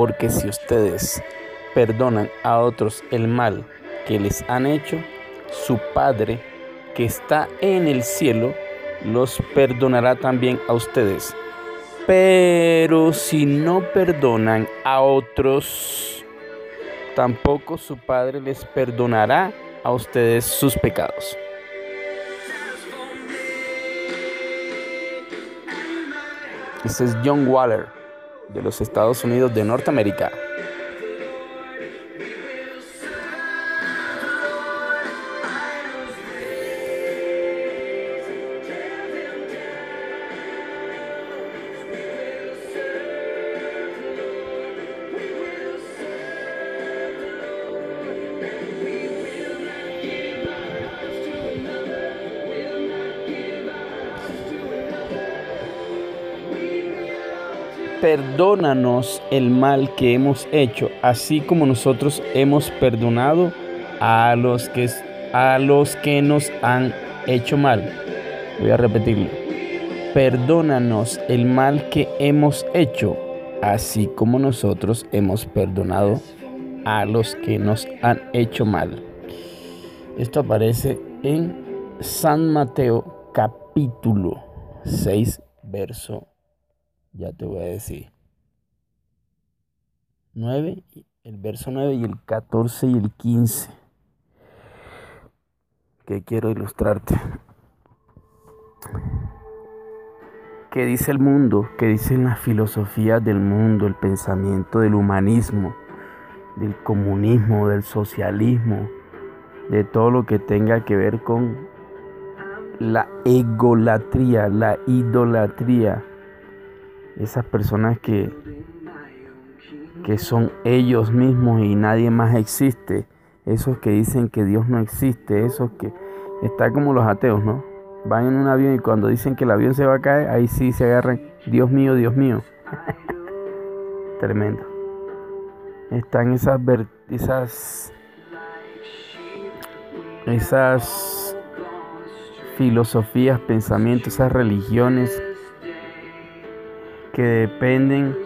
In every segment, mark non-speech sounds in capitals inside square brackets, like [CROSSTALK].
porque si ustedes perdonan a otros el mal que les han hecho, su Padre que está en el cielo los perdonará también a ustedes. Pero si no perdonan a otros, tampoco su Padre les perdonará a ustedes sus pecados. Este es John Waller de los Estados Unidos de Norteamérica. Perdónanos el mal que hemos hecho, así como nosotros hemos perdonado a los que, a los que nos han hecho mal. Voy a repetirlo. Perdónanos el mal que hemos hecho, así como nosotros hemos perdonado a los que nos han hecho mal. Esto aparece en San Mateo capítulo 6, verso ya te voy a decir. 9, el verso 9 y el 14 y el 15. Que quiero ilustrarte. ¿Qué dice el mundo? ¿Qué dicen las filosofías del mundo, el pensamiento del humanismo, del comunismo, del socialismo, de todo lo que tenga que ver con la egolatría, la idolatría? Esas personas que, que son ellos mismos y nadie más existe, esos que dicen que Dios no existe, esos que está como los ateos, ¿no? Van en un avión y cuando dicen que el avión se va a caer, ahí sí se agarran, Dios mío, Dios mío. [LAUGHS] Tremendo. Están esas esas esas filosofías, pensamientos, esas religiones que dependen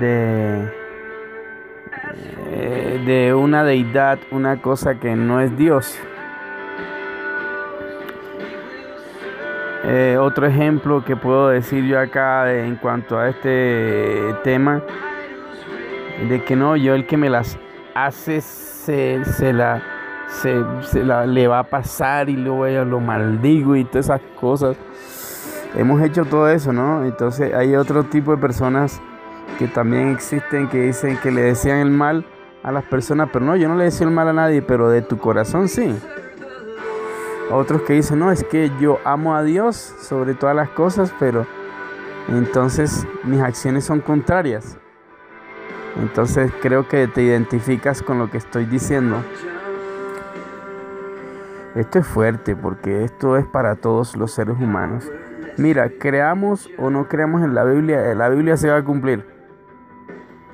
de, eh, de una deidad, una cosa que no es Dios. Eh, otro ejemplo que puedo decir yo acá en cuanto a este tema, de que no, yo el que me las hace se, se la, se, la, le va a pasar y luego yo lo maldigo y todas esas cosas hemos hecho todo eso, ¿no? Entonces hay otro tipo de personas que también existen que dicen que le desean el mal a las personas, pero no, yo no le deseo el mal a nadie, pero de tu corazón sí. Otros que dicen, no, es que yo amo a Dios sobre todas las cosas, pero entonces mis acciones son contrarias. Entonces creo que te identificas con lo que estoy diciendo. Esto es fuerte porque esto es para todos los seres humanos. Mira, creamos o no creamos en la Biblia, la Biblia se va a cumplir.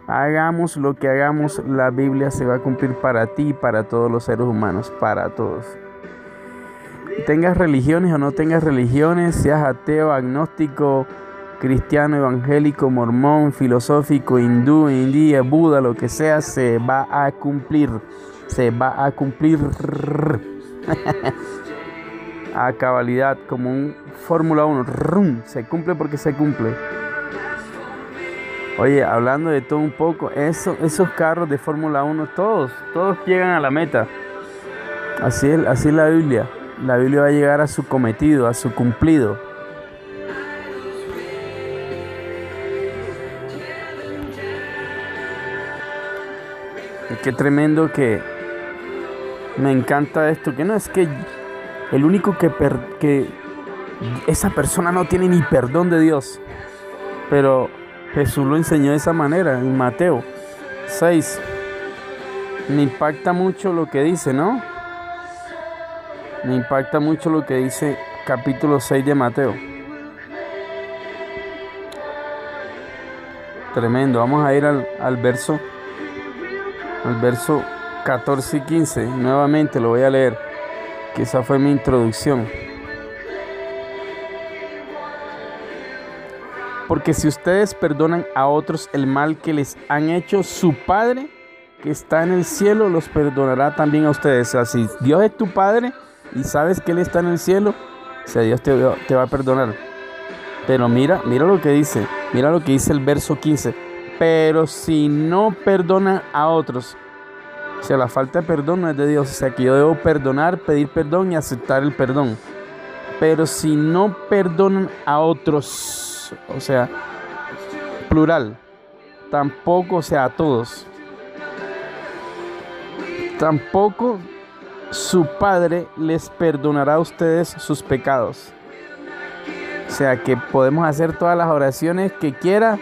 Hagamos lo que hagamos, la Biblia se va a cumplir para ti y para todos los seres humanos, para todos. Tengas religiones o no tengas religiones, seas ateo, agnóstico, cristiano, evangélico, mormón, filosófico, hindú, indía, Buda, lo que sea, se va a cumplir. Se va a cumplir. [LAUGHS] a cabalidad, como un Fórmula 1. se cumple porque se cumple. Oye, hablando de todo un poco, eso, esos carros de Fórmula 1, todos, todos llegan a la meta. Así es, así es la Biblia. La Biblia va a llegar a su cometido, a su cumplido. Qué tremendo que me encanta esto, que no es que el único que, que esa persona no tiene ni perdón de Dios. Pero Jesús lo enseñó de esa manera en Mateo 6. Me impacta mucho lo que dice, ¿no? Me impacta mucho lo que dice capítulo 6 de Mateo. Tremendo. Vamos a ir al, al verso al verso 14 y 15. Nuevamente lo voy a leer que esa fue mi introducción. Porque si ustedes perdonan a otros el mal que les han hecho, su Padre que está en el cielo los perdonará también a ustedes. O sea, si Dios es tu Padre y sabes que Él está en el cielo, o sea, Dios te, te va a perdonar. Pero mira, mira lo que dice, mira lo que dice el verso 15. Pero si no perdonan a otros, sea, la falta de perdón no es de Dios. O sea, que yo debo perdonar, pedir perdón y aceptar el perdón. Pero si no perdonan a otros, o sea, plural, tampoco, o sea, a todos, tampoco su Padre les perdonará a ustedes sus pecados. O sea que podemos hacer todas las oraciones que quiera,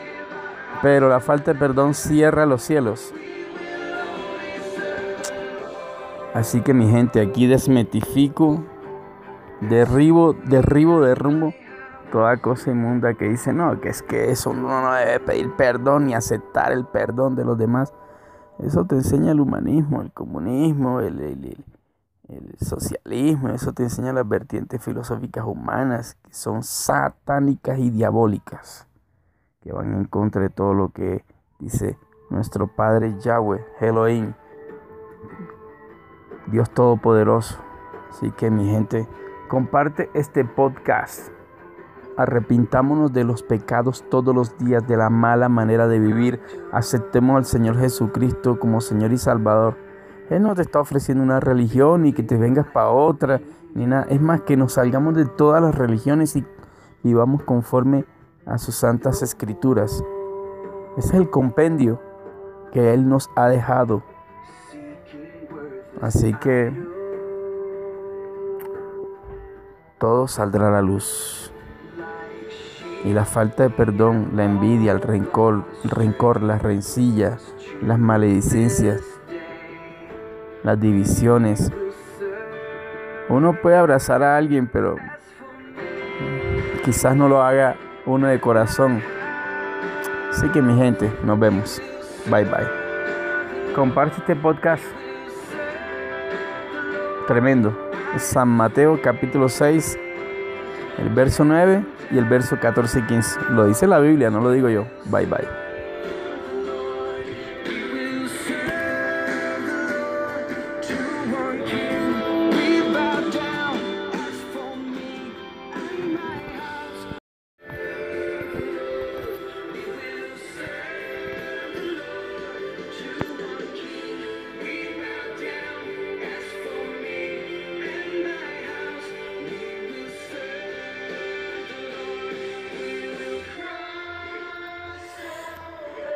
pero la falta de perdón cierra los cielos. Así que mi gente, aquí desmetifico, derribo, derribo, derrumbo toda cosa inmunda que dice, no, que es que eso uno no debe pedir perdón ni aceptar el perdón de los demás. Eso te enseña el humanismo, el comunismo, el, el, socialismo, eso te enseña las vertientes filosóficas humanas que son satánicas y diabólicas, que van en contra de todo lo que dice nuestro Padre Yahweh, Elohim, Dios Todopoderoso. Así que mi gente, comparte este podcast. Arrepintámonos de los pecados todos los días, de la mala manera de vivir. Aceptemos al Señor Jesucristo como Señor y Salvador. Él no te está ofreciendo una religión y que te vengas para otra, ni nada. Es más que nos salgamos de todas las religiones y vivamos conforme a sus santas escrituras. Ese es el compendio que Él nos ha dejado Así que todo saldrá a la luz. Y la falta de perdón, la envidia, el rencor, rencor, las rencillas, las maledicencias, las divisiones. Uno puede abrazar a alguien, pero quizás no lo haga uno de corazón. Así que mi gente, nos vemos. Bye bye. Comparte este podcast Tremendo. San Mateo capítulo 6, el verso 9 y el verso 14 y 15. Lo dice la Biblia, no lo digo yo. Bye bye.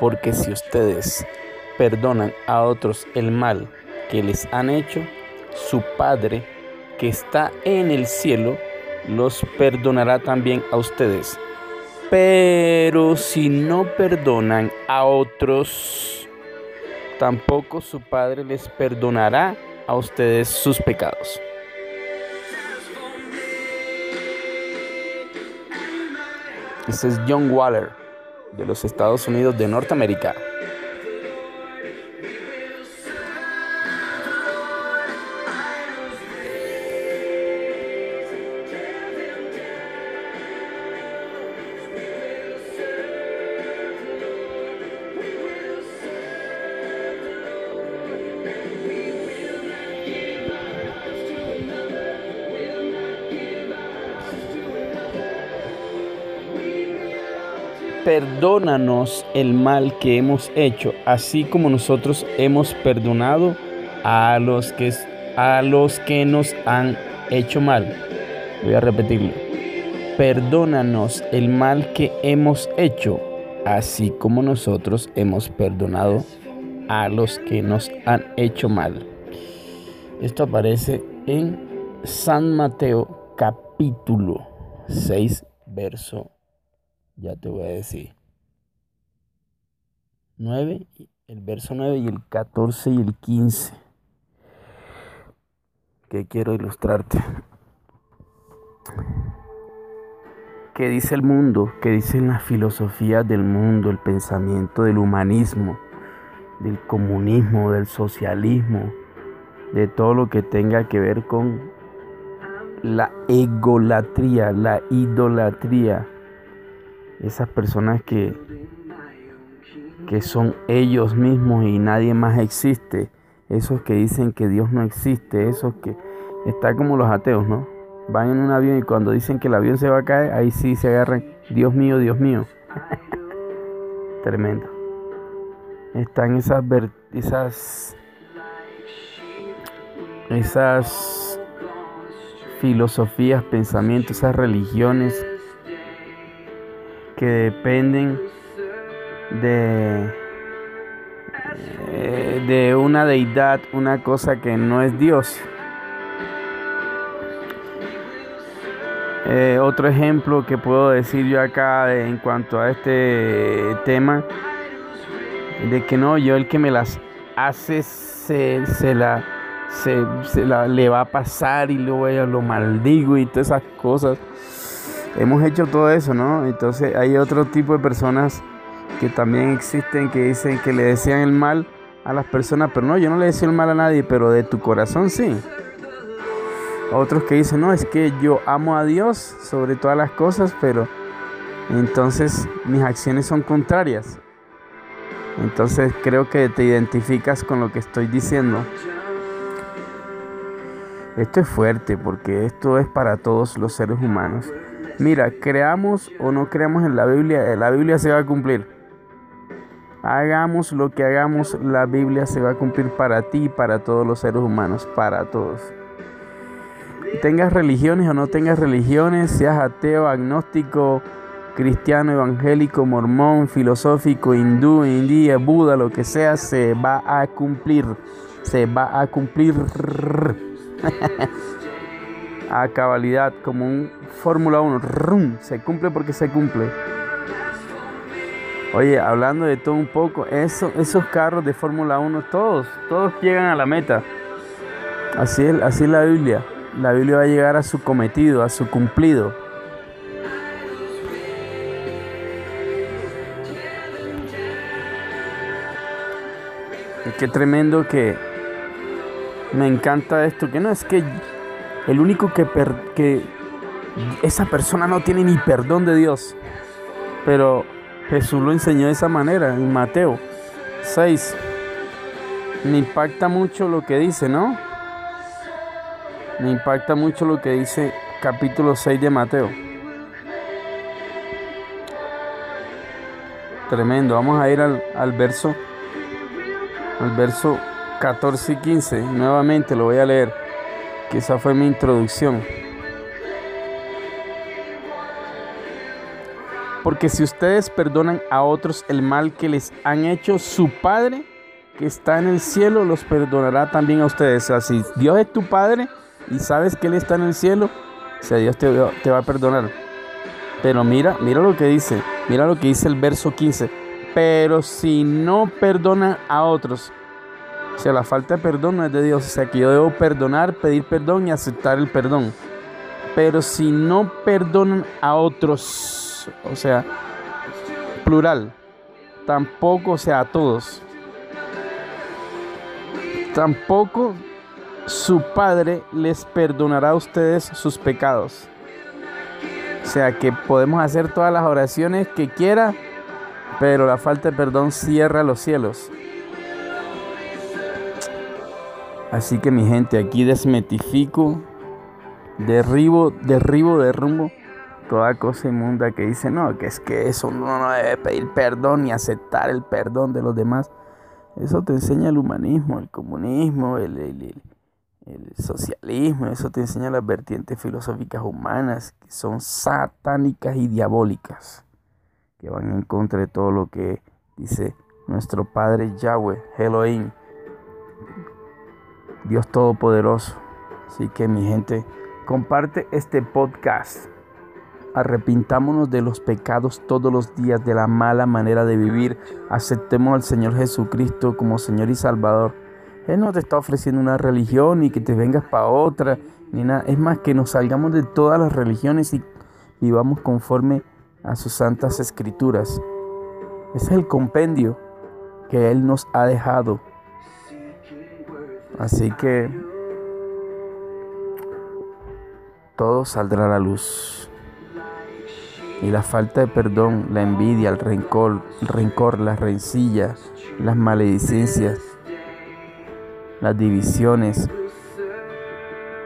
Porque si ustedes perdonan a otros el mal que les han hecho, su Padre que está en el cielo los perdonará también a ustedes. Pero si no perdonan a otros, tampoco su Padre les perdonará a ustedes sus pecados. Este es John Waller de los Estados Unidos de Norteamérica. Perdónanos el mal que hemos hecho, así como nosotros hemos perdonado a los que, a los que nos han hecho mal. Voy a repetirlo. Perdónanos el mal que hemos hecho, así como nosotros hemos perdonado a los que nos han hecho mal. Esto aparece en San Mateo capítulo 6, verso ya te voy a decir. 9, el verso 9 y el 14 y el 15. Que quiero ilustrarte. ¿Qué dice el mundo? ¿Qué dicen las filosofías del mundo, el pensamiento del humanismo, del comunismo, del socialismo, de todo lo que tenga que ver con la egolatría, la idolatría? Esas personas que, que son ellos mismos y nadie más existe, esos que dicen que Dios no existe, esos que está como los ateos, ¿no? Van en un avión y cuando dicen que el avión se va a caer, ahí sí se agarran, Dios mío, Dios mío. [LAUGHS] Tremendo. Están esas esas esas filosofías, pensamientos, esas religiones que dependen de, eh, de una deidad, una cosa que no es Dios. Eh, otro ejemplo que puedo decir yo acá en cuanto a este tema, de que no, yo el que me las hace se, la, se, la, le va a pasar y luego ella lo maldigo y todas esas cosas hemos hecho todo eso, ¿no? Entonces hay otro tipo de personas que también existen que dicen que le desean el mal a las personas, pero no, yo no le deseo el mal a nadie, pero de tu corazón sí. Otros que dicen, no, es que yo amo a Dios sobre todas las cosas, pero entonces mis acciones son contrarias. Entonces creo que te identificas con lo que estoy diciendo. Esto es fuerte porque esto es para todos los seres humanos. Mira, creamos o no creamos en la Biblia, la Biblia se va a cumplir. Hagamos lo que hagamos, la Biblia se va a cumplir para ti y para todos los seres humanos, para todos. Tengas religiones o no tengas religiones, seas ateo, agnóstico, cristiano, evangélico, mormón, filosófico, hindú, indía, Buda, lo que sea, se va a cumplir. Se va a cumplir. [LAUGHS] a cabalidad, como un Fórmula 1. se cumple porque se cumple. Oye, hablando de todo un poco, eso, esos carros de Fórmula 1, todos, todos llegan a la meta. Así es, así es la Biblia. La Biblia va a llegar a su cometido, a su cumplido. Qué tremendo que me encanta esto, que no es que el único que, que esa persona no tiene ni perdón de Dios. Pero Jesús lo enseñó de esa manera en Mateo 6. Me impacta mucho lo que dice, ¿no? Me impacta mucho lo que dice capítulo 6 de Mateo. Tremendo. Vamos a ir al, al verso al verso 14 y 15. Nuevamente lo voy a leer, que esa fue mi introducción. Porque si ustedes perdonan a otros el mal que les han hecho, su Padre que está en el cielo los perdonará también a ustedes. O sea, si Dios es tu Padre y sabes que Él está en el cielo, o sea, Dios te, te va a perdonar. Pero mira, mira lo que dice, mira lo que dice el verso 15. Pero si no perdonan a otros, o sea, la falta de perdón no es de Dios. O sea, que yo debo perdonar, pedir perdón y aceptar el perdón. Pero si no perdonan a otros, o sea, plural, tampoco, o sea, a todos. Tampoco su Padre les perdonará a ustedes sus pecados. O sea que podemos hacer todas las oraciones que quiera, pero la falta de perdón cierra los cielos. Así que mi gente, aquí desmetifico, derribo, derribo, derrumbo toda cosa inmunda que dice, no, que es que eso uno no debe pedir perdón ni aceptar el perdón de los demás. Eso te enseña el humanismo, el comunismo, el, socialismo, eso te enseña las vertientes filosóficas humanas que son satánicas y diabólicas, que van en contra de todo lo que dice nuestro Padre Yahweh, Elohim, Dios Todopoderoso. Así que mi gente, comparte este podcast Arrepintámonos de los pecados todos los días, de la mala manera de vivir. Aceptemos al Señor Jesucristo como Señor y Salvador. Él no te está ofreciendo una religión y que te vengas para otra, ni nada. Es más que nos salgamos de todas las religiones y vivamos conforme a sus santas escrituras. Ese es el compendio que Él nos ha dejado. Así que todo saldrá a la luz. Y la falta de perdón, la envidia, el rencor, rencor, las rencillas, las maledicencias, las divisiones.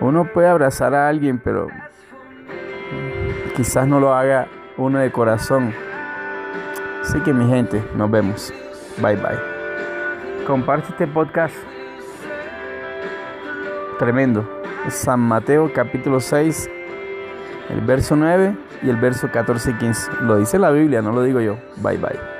Uno puede abrazar a alguien, pero quizás no lo haga uno de corazón. Así que mi gente, nos vemos. Bye bye. Comparte este podcast. Tremendo. San Mateo capítulo 6, el verso 9 y el verso 14 y 15. Lo dice la Biblia, no lo digo yo. Bye bye.